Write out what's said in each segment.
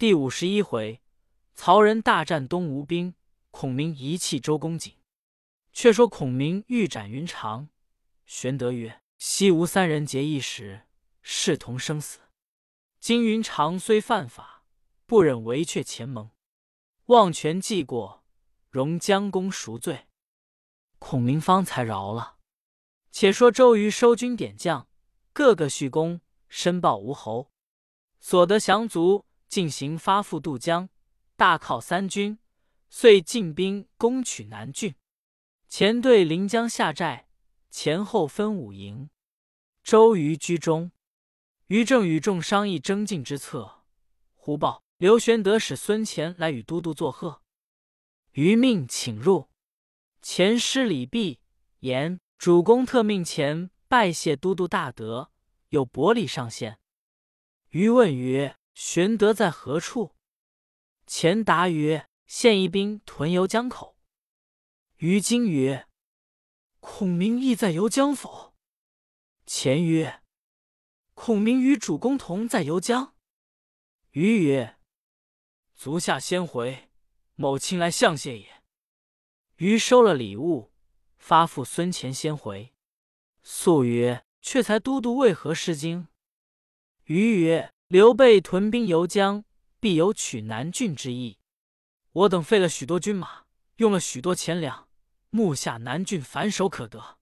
第五十一回，曹仁大战东吴兵，孔明遗弃周公瑾。却说孔明欲斩云长，玄德曰：“西吴三人结义时，视同生死。今云长虽犯法，不忍为却前盟，望权记过，容将功赎罪。”孔明方才饶了。且说周瑜收军点将，个个续功，申报吴侯，所得降卒。进行发赴渡江，大犒三军，遂进兵攻取南郡。前队临江下寨，前后分五营。周瑜居中，于正与众商议征进之策。忽报刘玄德使孙乾来与都督作贺。于命请入。前施礼毕，言主公特命前拜谢都督大德，有薄礼上献。于问曰。玄德在何处？钱答曰：“现一兵屯游江口。”于今曰：“孔明亦在游江否？”钱曰：“孔明与主公同在游江。”于曰：“足下先回，某亲来相谢也。”于收了礼物，发付孙乾先回。素曰：“却才都督为何失惊？”于曰：刘备屯兵游江，必有取南郡之意。我等费了许多军马，用了许多钱粮，目下南郡反手可得。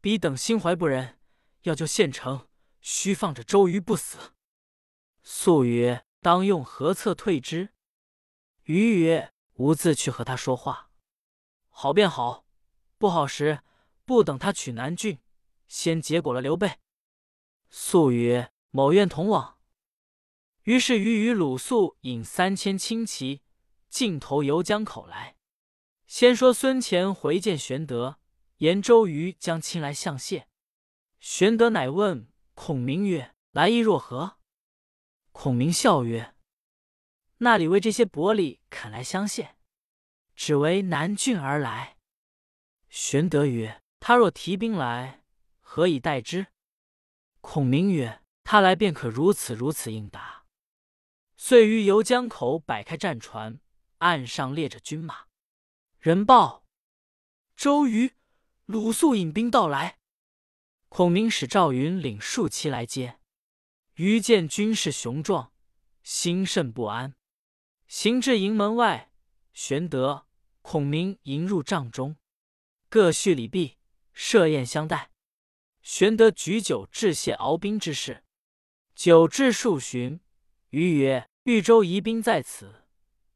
彼等心怀不仁，要救县城，须放着周瑜不死。素曰：“当用何策退之？”瑜曰：“吾自去和他说话，好便好；不好时，不等他取南郡，先结果了刘备。”素曰：“某愿同往。”于是，于与鲁肃引三千轻骑，径投游江口来。先说孙乾回见玄德，言周瑜将亲来相谢。玄德乃问孔明曰：“来意若何？”孔明笑曰：“那里为这些薄礼肯来相谢？只为南郡而来。”玄德曰：“他若提兵来，何以待之？”孔明曰：“他来便可如此如此应答。”遂于游江口摆开战船，岸上列着军马。人报：周瑜、鲁肃引兵到来。孔明使赵云领数骑来接。瑜见军势雄壮，心甚不安。行至营门外，玄德、孔明迎入帐中，各叙礼毕，设宴相待。玄德举酒致谢敖兵之事。酒至数巡。瑜曰：“豫州疑兵在此，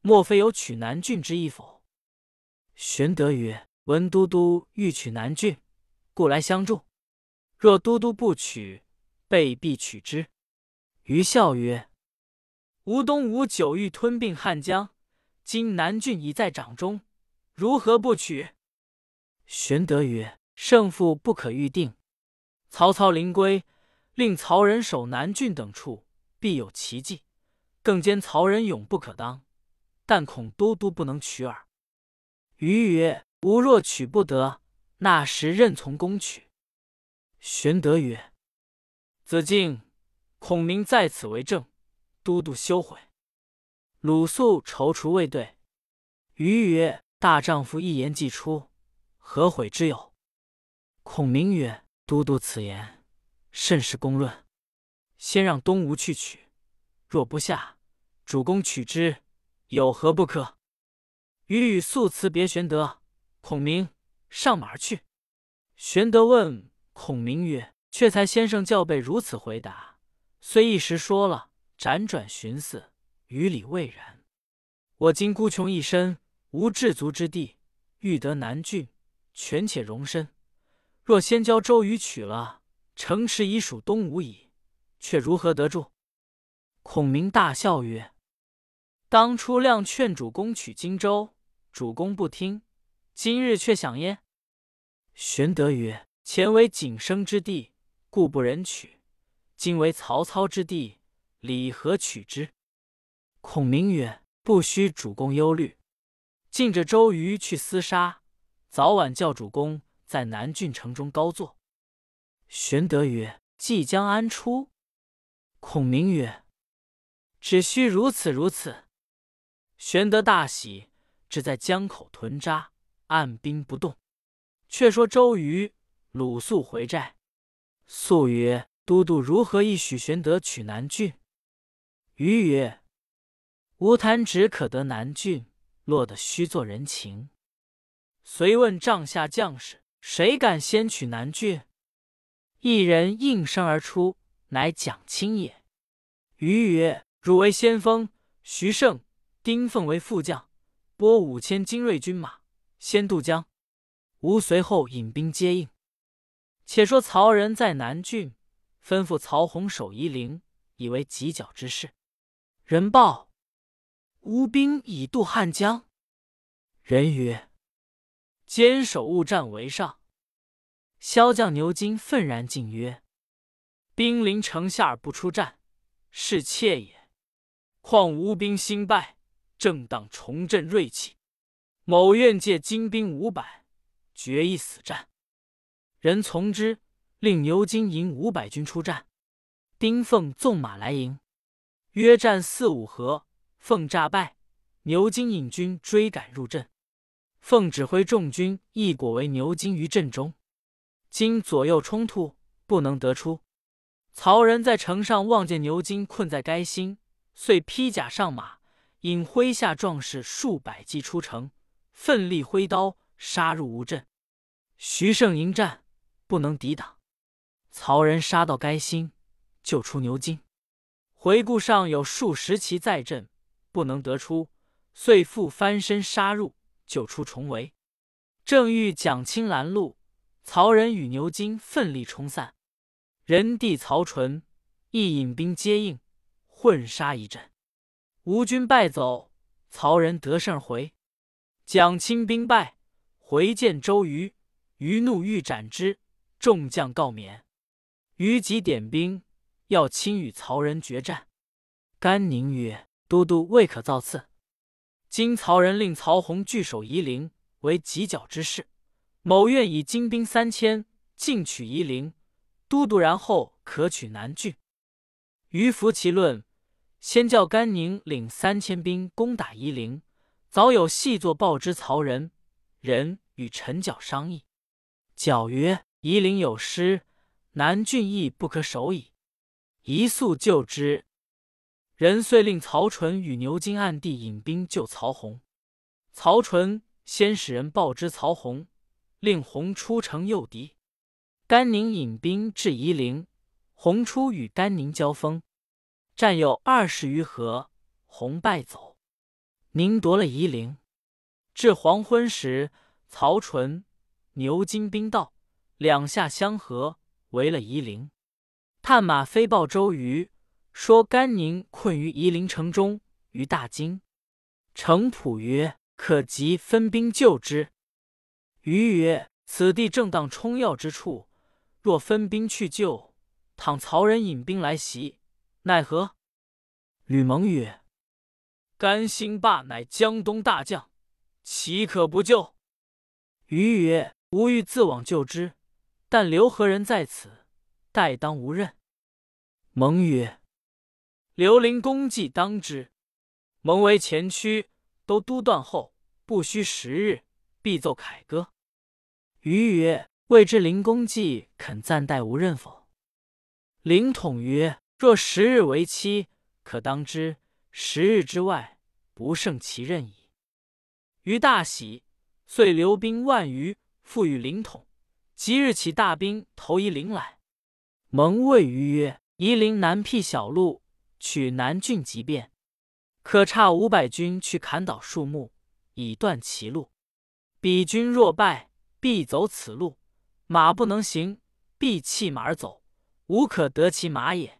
莫非有取南郡之意否？”玄德曰：“闻都督欲取南郡，故来相助。若都督不取，备必取之。”瑜笑曰：“吴东吴久欲吞并汉江，今南郡已在掌中，如何不取？”玄德曰：“胜负不可预定。曹操临归，令曹仁守南郡等处，必有奇计。”更兼曹仁勇不可当，但恐都督不能取耳。余曰：“吾若取不得，那时任从攻取。”玄德曰：“子敬、孔明在此为证，都督休悔。”鲁肃踌躇未对。余曰：“大丈夫一言既出，何悔之有？”孔明曰：“都督此言甚是公论，先让东吴去取。”若不下，主公取之有何不可？余与素辞别玄德、孔明，上马而去。玄德问孔明曰：“却才先生教备如此回答，虽一时说了，辗转寻思，于理未然。我今孤穷一身，无至足之地，欲得南郡，权且容身。若先教周瑜取了，城池已属东吴矣，却如何得住？”孔明大笑曰：“当初亮劝主公取荆州，主公不听，今日却想焉。”玄德曰：“前为景生之地，故不忍取；今为曹操之地，理何取之？”孔明曰：“不须主公忧虑，尽着周瑜去厮杀，早晚叫主公在南郡城中高坐。”玄德曰：“即将安出？”孔明曰：只需如此如此。”玄德大喜，只在江口屯扎，按兵不动。却说周瑜、鲁肃回寨，肃曰：“都督如何意许玄德取南郡？”瑜曰：“吾谈只可得南郡，落得须做人情。”遂问帐下将士：“谁敢先取南郡？”一人应声而出，乃蒋钦也。瑜曰：“汝为先锋，徐盛、丁奉为副将，拨五千精锐军马，先渡江。”吾随后引兵接应。且说曹仁在南郡，吩咐曹洪守夷陵，以为犄角之势。人报：吴兵已渡汉江。人曰：“坚守勿战为上。”骁将牛金愤然进曰：“兵临城下而不出战，是怯也。况吴兵新败，正当重振锐气。某愿借精兵五百。”决一死战，人从之，令牛金引五百军出战。丁奉纵马来迎，约战四五合，奉诈败。牛金引军追赶入阵，奉指挥众军一果为牛金于阵中。今左右冲突，不能得出。曹仁在城上望见牛金困在该心，遂披甲上马，引麾下壮士数百骑出城，奋力挥刀杀入吴阵。徐盛迎战，不能抵挡。曹仁杀到该心，救出牛金。回顾上有数十骑在阵，不能得出，遂复翻身杀入，救出重围。正欲蒋钦拦路，曹仁与牛金奋力冲散。人弟曹纯亦引兵接应，混杀一阵。吴军败走，曹仁得胜回。蒋钦兵败，回见周瑜。余怒欲斩之，众将告免。余即点兵，要亲与曹仁决战。甘宁曰：“都督未可造次。今曹仁令曹洪据守夷陵，为犄角之势。某愿以精兵三千，进取夷陵。都督然后可取南郡。”余服其论，先叫甘宁领三千兵攻打夷陵。早有细作报之曹仁，仁与陈角商议。角曰：“夷陵有失，南郡亦不可守矣。宜速救之。”人遂令曹纯与牛金暗地引兵救曹洪。曹纯先使人报之曹洪，令洪出城诱敌。甘宁引兵至夷陵，洪出与甘宁交锋，战有二十余合，洪败走。宁夺了夷陵。至黄昏时，曹纯。牛金兵到，两下相合，围了夷陵。探马飞报周瑜，说甘宁困于夷陵城中，于大惊。程普曰：“可急分兵救之。”瑜曰：“此地正当冲要之处，若分兵去救，倘曹仁引兵来袭，奈何？”吕蒙曰：“甘兴霸乃江东大将，岂可不救？”瑜曰。吾欲自往救之，但刘何人在此，待当无任。蒙曰：“刘伶功绩当之。蒙为前驱，都督断后，不需十日，必奏凯歌。”余曰：“未知灵公绩肯暂代无任否？”灵统曰：“若十日为期，可当之；十日之外，不胜其任矣。”于大喜，遂留兵万余。复与灵统，即日起大兵投夷陵来。蒙谓于曰：“夷陵南僻小路，取南郡即便，可差五百军去砍倒树木，以断其路。彼军若败，必走此路，马不能行，必弃马而走，无可得其马也。”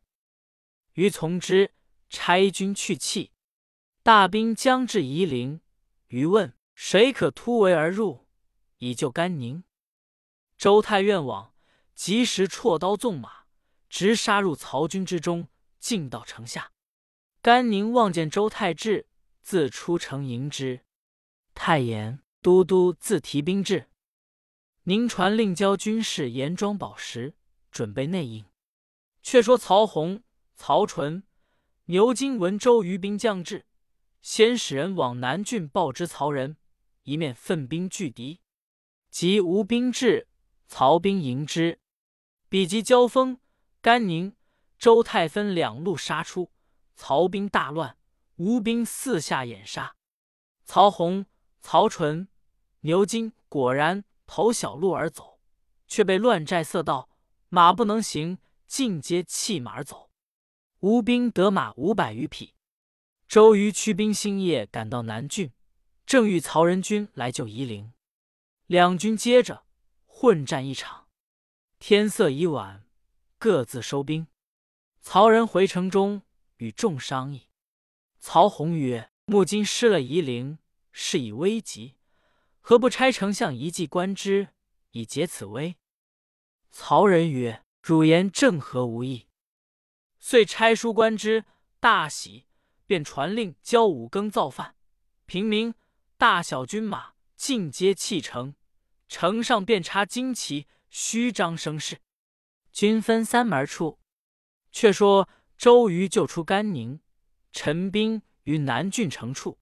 于从之，差军去弃。大兵将至夷陵，于问谁可突围而入。以救甘宁，周泰愿往，及时绰刀纵马，直杀入曹军之中，进到城下。甘宁望见周太至，自出城迎之。太言都督自提兵至，宁传令交军士严装宝石，准备内应。却说曹洪、曹纯、牛金闻周瑜兵将至，先使人往南郡报知曹仁，一面奋兵拒敌。及吴兵至，曹兵迎之，比及交锋，甘宁、周泰分两路杀出，曹兵大乱，吴兵四下掩杀。曹洪、曹纯、牛金果然投小路而走，却被乱寨塞道，马不能行，尽皆弃马而走。吴兵得马五百余匹。周瑜驱兵星夜赶到南郡，正遇曹仁军来救夷陵。两军接着混战一场，天色已晚，各自收兵。曹仁回城中与众商议。曹洪曰：“目今失了夷陵，事已危急，何不差丞相一计观之，以解此危？”曹仁曰：“汝言正合吾意。”遂差书观之，大喜，便传令交五更造饭，平民大小军马尽皆弃城。城上便插旌旗，虚张声势。军分三门出。却说周瑜救出甘宁，陈兵于南郡城处，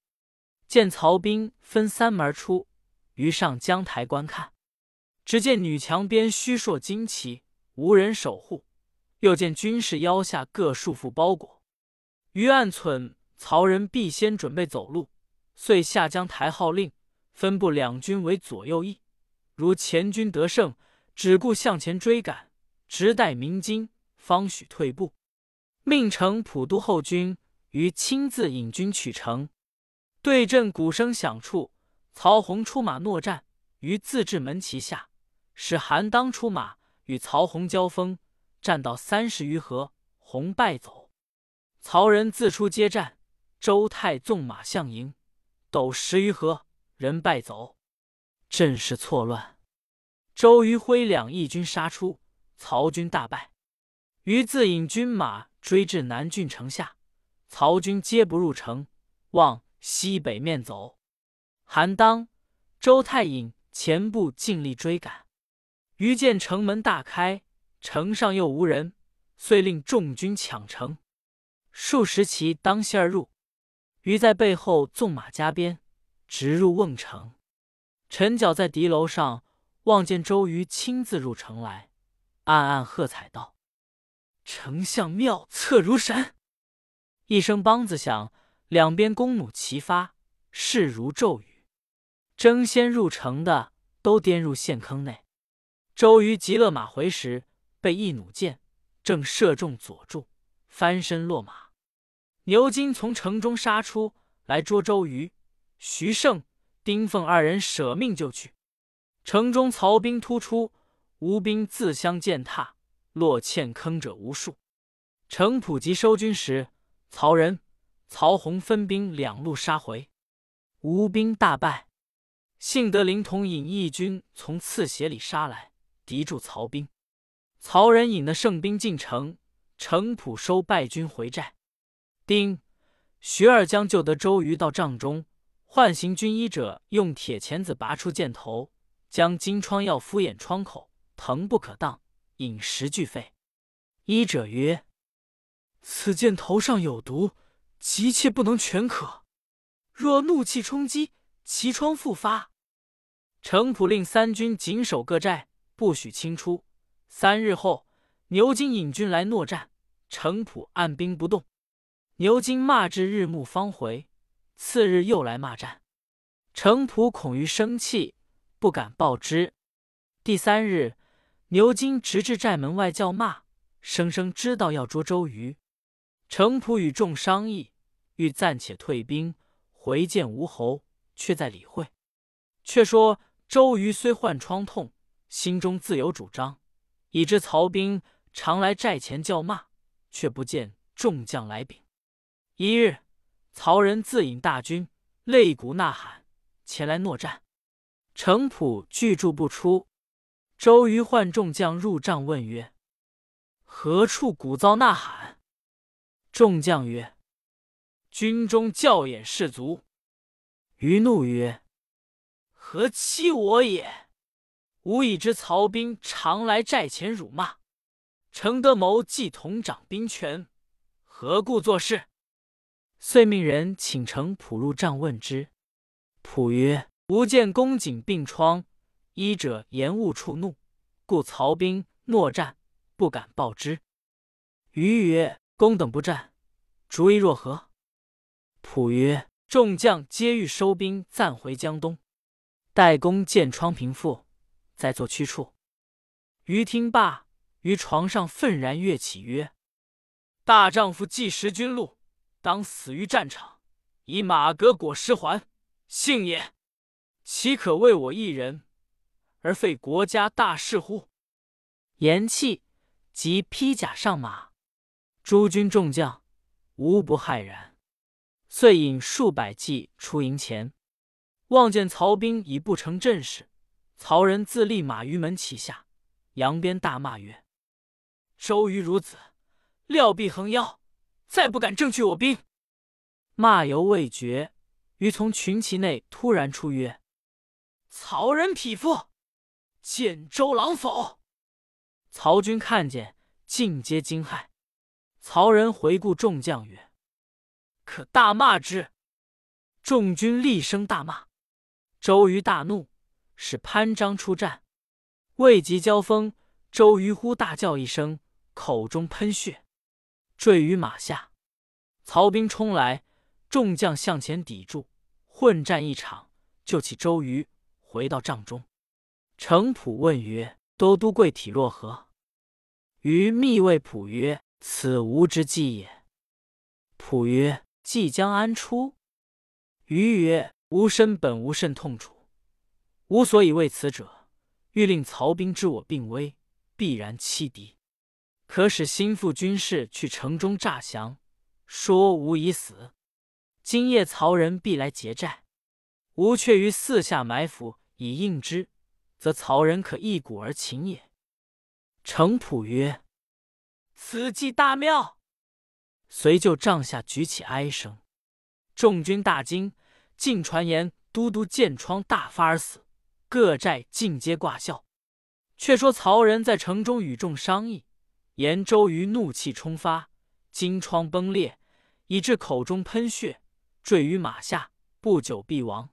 见曹兵分三门出，于上江台观看。只见女墙边虚设旌旗，无人守护；又见军士腰下各束缚包裹。于暗忖曹仁必先准备走路，遂下江台号令，分布两军为左右翼。如前军得胜，只顾向前追赶，直待鸣金，方许退步。命程普督后军于亲自引军取城。对阵鼓声响处，曹洪出马搦战，于自治门旗下，使韩当出马与曹洪交锋，战到三十余合，洪败走。曹仁自出接战，周泰纵马向迎，斗十余合，人败走。阵势错乱，周瑜挥两翼军杀出，曹军大败。于自引军马追至南郡城下，曹军皆不入城，往西北面走。韩当、周泰引前部尽力追赶。于见城门大开，城上又无人，遂令众军抢城。数十骑当先而入，于在背后纵马加鞭，直入瓮城。陈角在敌楼上望见周瑜亲自入城来，暗暗喝彩道：“丞相妙策如神！”一声梆子响，两边弓弩齐发，势如骤雨。争先入城的都颠入陷坑内。周瑜急勒马回时，被一弩箭正射中左柱，翻身落马。牛金从城中杀出来捉周瑜，徐盛。丁奉二人舍命就去，城中曹兵突出，吴兵自相践踏，落陷坑者无数。城普及收军时，曹仁、曹洪分兵两路杀回，吴兵大败。幸得灵统引义军从刺斜里杀来，敌住曹兵。曹仁引的胜兵进城，程普收败军回寨。丁、徐二将救得周瑜到帐中。唤行军医者用铁钳子拔出箭头，将金疮药敷眼疮口，疼不可当，饮食俱废。医者曰：“此箭头上有毒，急切不能全可。若怒气冲击，其疮复发。”程普令三军紧守各寨，不许轻出。三日后，牛金引军来搦战，程普按兵不动。牛金骂至日暮方回。次日又来骂战，程普恐于生气，不敢报之。第三日，牛金直至寨门外叫骂，声声知道要捉周瑜。程普与众商议，欲暂且退兵回见吴侯，却在理会。却说周瑜虽患疮痛，心中自有主张，已知曹兵常来寨前叫骂，却不见众将来禀。一日。曹仁自引大军，擂鼓呐喊，前来搦战。程普拒住不出。周瑜唤众将入帐问曰：“何处鼓噪呐喊？”众将曰：“军中教演士卒。”瑜怒曰：“何欺我也！吾已知曹兵常来寨前辱骂，程德谋既同掌兵权，何故作事？”遂命人请程普入帐问之。普曰：“吾见公瑾病疮，医者言勿触怒，故曹兵诺战，不敢报之。”余曰：“公等不战，主意若何？”普曰：“众将皆欲收兵，暂回江东，待公见疮平复，再作驱处。”于听罢，于床上愤然跃起，曰：“大丈夫既识君路，当死于战场，以马革裹尸还，幸也！岂可为我一人而废国家大事乎？”言讫，即披甲上马。诸军众将无不骇然。遂引数百骑出营前，望见曹兵已不成阵势，曹仁自立马于门旗下，扬鞭大骂曰：“周瑜孺子，料必横腰，再不敢正去我兵！”骂犹未绝，于从群骑内突然出曰：“曹仁匹夫，见周郎否？”曹军看见，尽皆惊骇。曹仁回顾众将曰：可大骂之！众军厉声大骂。周瑜大怒，使潘璋出战，未及交锋，周瑜忽大叫一声，口中喷血，坠于马下。曹兵冲来，众将向前抵住，混战一场，救起周瑜，回到帐中。程普问曰：“都督贵体若何？”瑜密谓普曰：“此吾之计也。”普曰。即将安出？余曰：“吾身本无甚痛楚，吾所以为此者，欲令曹兵知我病危，必然欺敌，可使心腹军士去城中诈降，说吾已死。今夜曹仁必来劫寨，吾却于四下埋伏以应之，则曹仁可一鼓而擒也。”程普曰：“此计大妙。”遂就帐下举起哀声，众军大惊，尽传言都督箭疮大发而死，各寨尽皆挂孝。却说曹仁在城中与众商议，言周瑜怒气冲发，金疮崩裂，以致口中喷血，坠于马下，不久必亡。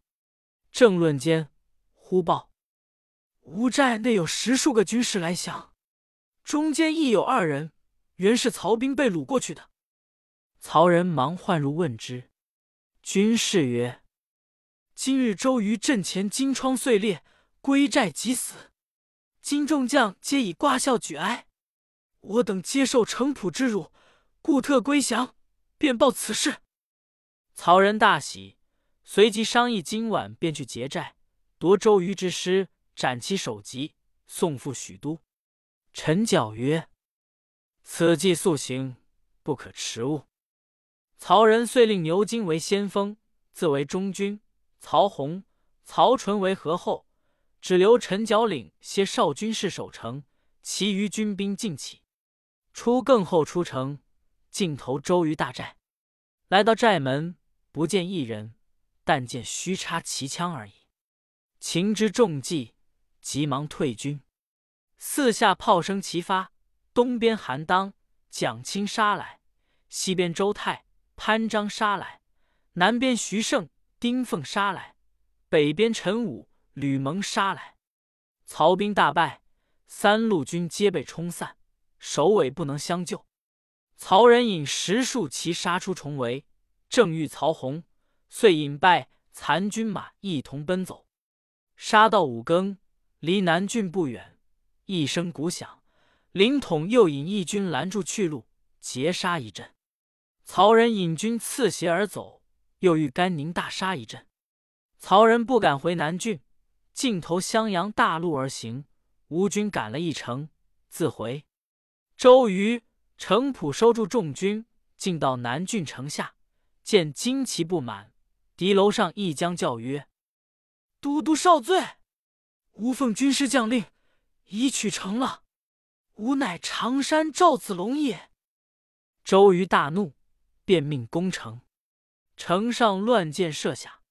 正论间，忽报吴寨内有十数个军士来降，中间亦有二人，原是曹兵被掳过去的。曹仁忙唤入问之，军士曰：“今日周瑜阵前金疮碎裂，归寨即死。今众将皆以挂孝举哀，我等接受程普之辱，故特归降，便报此事。”曹仁大喜，随即商议，今晚便去劫寨，夺周瑜之师，斩其首级，送赴许都。陈缴曰：“此计速行，不可迟误。”曹仁遂令牛金为先锋，自为中军；曹洪、曹纯为合后，只留陈角领些少军士守城，其余军兵尽起。出更后出城，尽投周瑜大寨。来到寨门，不见一人，但见虚插旗枪而已。秦之众计，急忙退军。四下炮声齐发，东边韩当、蒋钦杀来，西边周泰。潘璋杀来，南边徐盛、丁奉杀来，北边陈武、吕蒙杀来，曹兵大败，三路军皆被冲散，首尾不能相救。曹仁引十数骑杀出重围，正遇曹洪，遂引败残军马一同奔走。杀到五更，离南郡不远，一声鼓响，凌统又引义军拦住去路，截杀一阵。曹仁引军刺斜而走，又遇甘宁大杀一阵，曹仁不敢回南郡，径投襄阳大路而行。吴军赶了一程，自回。周瑜、程普收住众军，进到南郡城下，见旌旗不满，敌楼上一将叫曰：“都督少罪！吾奉军师将令，已取城了。吾乃常山赵子龙也。”周瑜大怒。便命攻城，城上乱箭射下。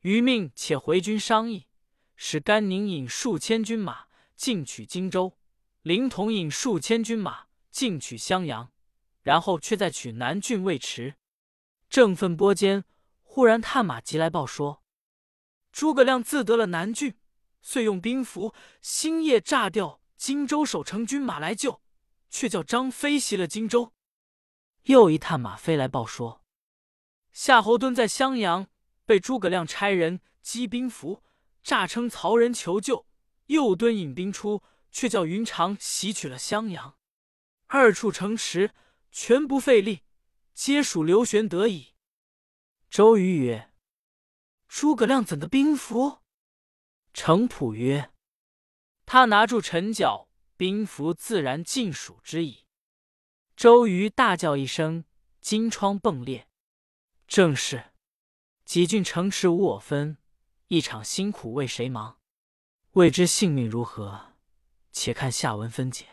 余命且回军商议，使甘宁引数千军马进取荆州，凌统引数千军马进取襄阳，然后却再取南郡未迟。正奋拨间，忽然探马急来报说：诸葛亮自得了南郡，遂用兵符，星夜炸掉荆州守城军马来救，却叫张飞袭了荆州。又一探马飞来报说：夏侯惇在襄阳被诸葛亮差人击兵符，诈称曹仁求救，又敦引兵出，却叫云长袭取了襄阳。二处城池全不费力，皆属刘玄得矣。周瑜曰：“诸葛亮怎的兵符？”程普曰：“他拿住陈角，兵符自然尽属之矣。”周瑜大叫一声，金疮迸裂。正是几郡城池无我分，一场辛苦为谁忙？未知性命如何？且看下文分解。